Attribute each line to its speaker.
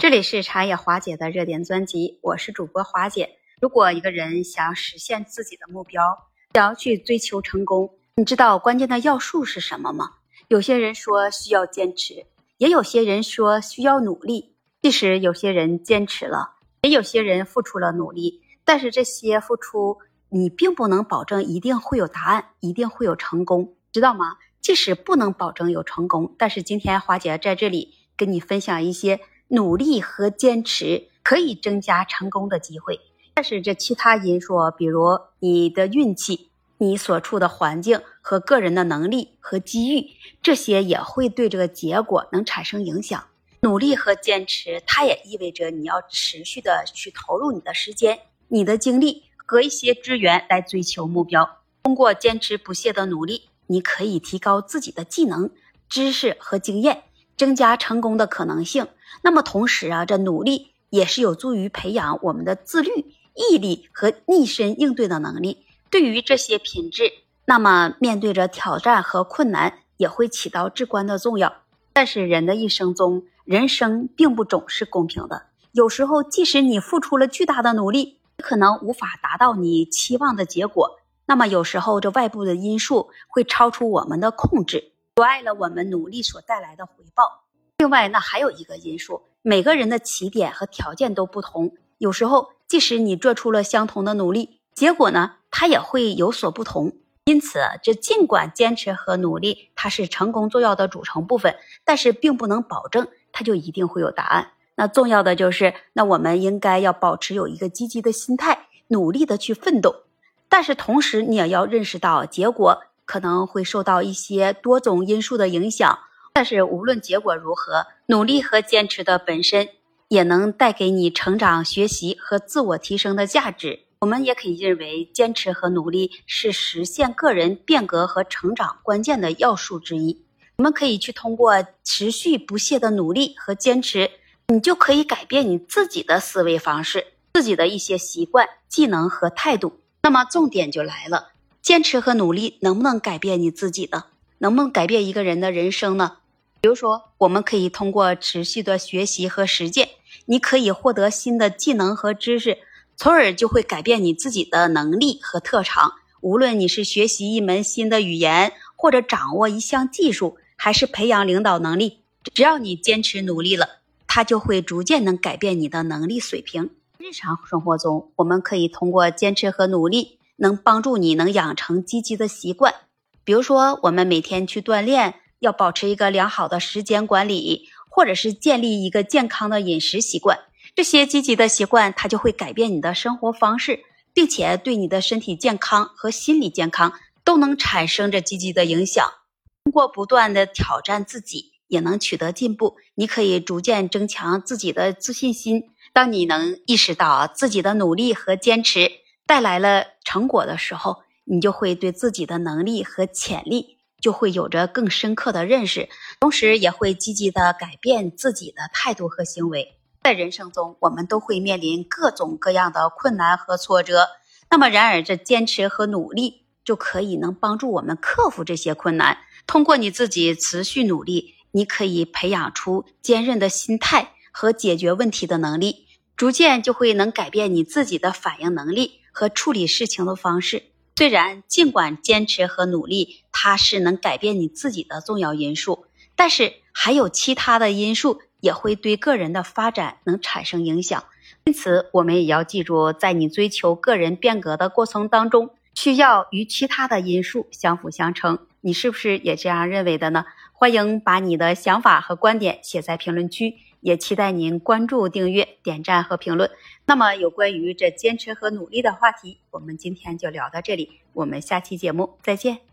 Speaker 1: 这里是茶叶华姐的热点专辑，我是主播华姐。如果一个人想要实现自己的目标，想要去追求成功，你知道关键的要素是什么吗？有些人说需要坚持，也有些人说需要努力。即使有些人坚持了，也有些人付出了努力，但是这些付出你并不能保证一定会有答案，一定会有成功，知道吗？即使不能保证有成功，但是今天华姐在这里跟你分享一些。努力和坚持可以增加成功的机会，但是这其他因素，比如你的运气、你所处的环境和个人的能力和机遇，这些也会对这个结果能产生影响。努力和坚持，它也意味着你要持续的去投入你的时间、你的精力和一些资源来追求目标。通过坚持不懈的努力，你可以提高自己的技能、知识和经验。增加成功的可能性。那么同时啊，这努力也是有助于培养我们的自律、毅力和逆身应对的能力。对于这些品质，那么面对着挑战和困难也会起到至关的重要。但是人的一生中，人生并不总是公平的。有时候，即使你付出了巨大的努力，可能无法达到你期望的结果。那么有时候，这外部的因素会超出我们的控制。阻碍了我们努力所带来的回报。另外，那还有一个因素，每个人的起点和条件都不同。有时候，即使你做出了相同的努力，结果呢，它也会有所不同。因此，这尽管坚持和努力它是成功重要的组成部分，但是并不能保证它就一定会有答案。那重要的就是，那我们应该要保持有一个积极的心态，努力的去奋斗。但是同时，你也要认识到结果。可能会受到一些多种因素的影响，但是无论结果如何，努力和坚持的本身也能带给你成长、学习和自我提升的价值。我们也可以认为，坚持和努力是实现个人变革和成长关键的要素之一。我们可以去通过持续不懈的努力和坚持，你就可以改变你自己的思维方式、自己的一些习惯、技能和态度。那么重点就来了。坚持和努力能不能改变你自己呢？能不能改变一个人的人生呢？比如说，我们可以通过持续的学习和实践，你可以获得新的技能和知识，从而就会改变你自己的能力和特长。无论你是学习一门新的语言，或者掌握一项技术，还是培养领导能力，只要你坚持努力了，它就会逐渐能改变你的能力水平。日常生活中，我们可以通过坚持和努力。能帮助你能养成积极的习惯，比如说我们每天去锻炼，要保持一个良好的时间管理，或者是建立一个健康的饮食习惯。这些积极的习惯，它就会改变你的生活方式，并且对你的身体健康和心理健康都能产生着积极的影响。通过不断的挑战自己，也能取得进步。你可以逐渐增强自己的自信心。当你能意识到自己的努力和坚持。带来了成果的时候，你就会对自己的能力和潜力就会有着更深刻的认识，同时也会积极的改变自己的态度和行为。在人生中，我们都会面临各种各样的困难和挫折，那么然而这坚持和努力就可以能帮助我们克服这些困难。通过你自己持续努力，你可以培养出坚韧的心态和解决问题的能力，逐渐就会能改变你自己的反应能力。和处理事情的方式，虽然尽管坚持和努力，它是能改变你自己的重要因素，但是还有其他的因素也会对个人的发展能产生影响。因此，我们也要记住，在你追求个人变革的过程当中，需要与其他的因素相辅相成。你是不是也这样认为的呢？欢迎把你的想法和观点写在评论区。也期待您关注、订阅、点赞和评论。那么，有关于这坚持和努力的话题，我们今天就聊到这里。我们下期节目再见。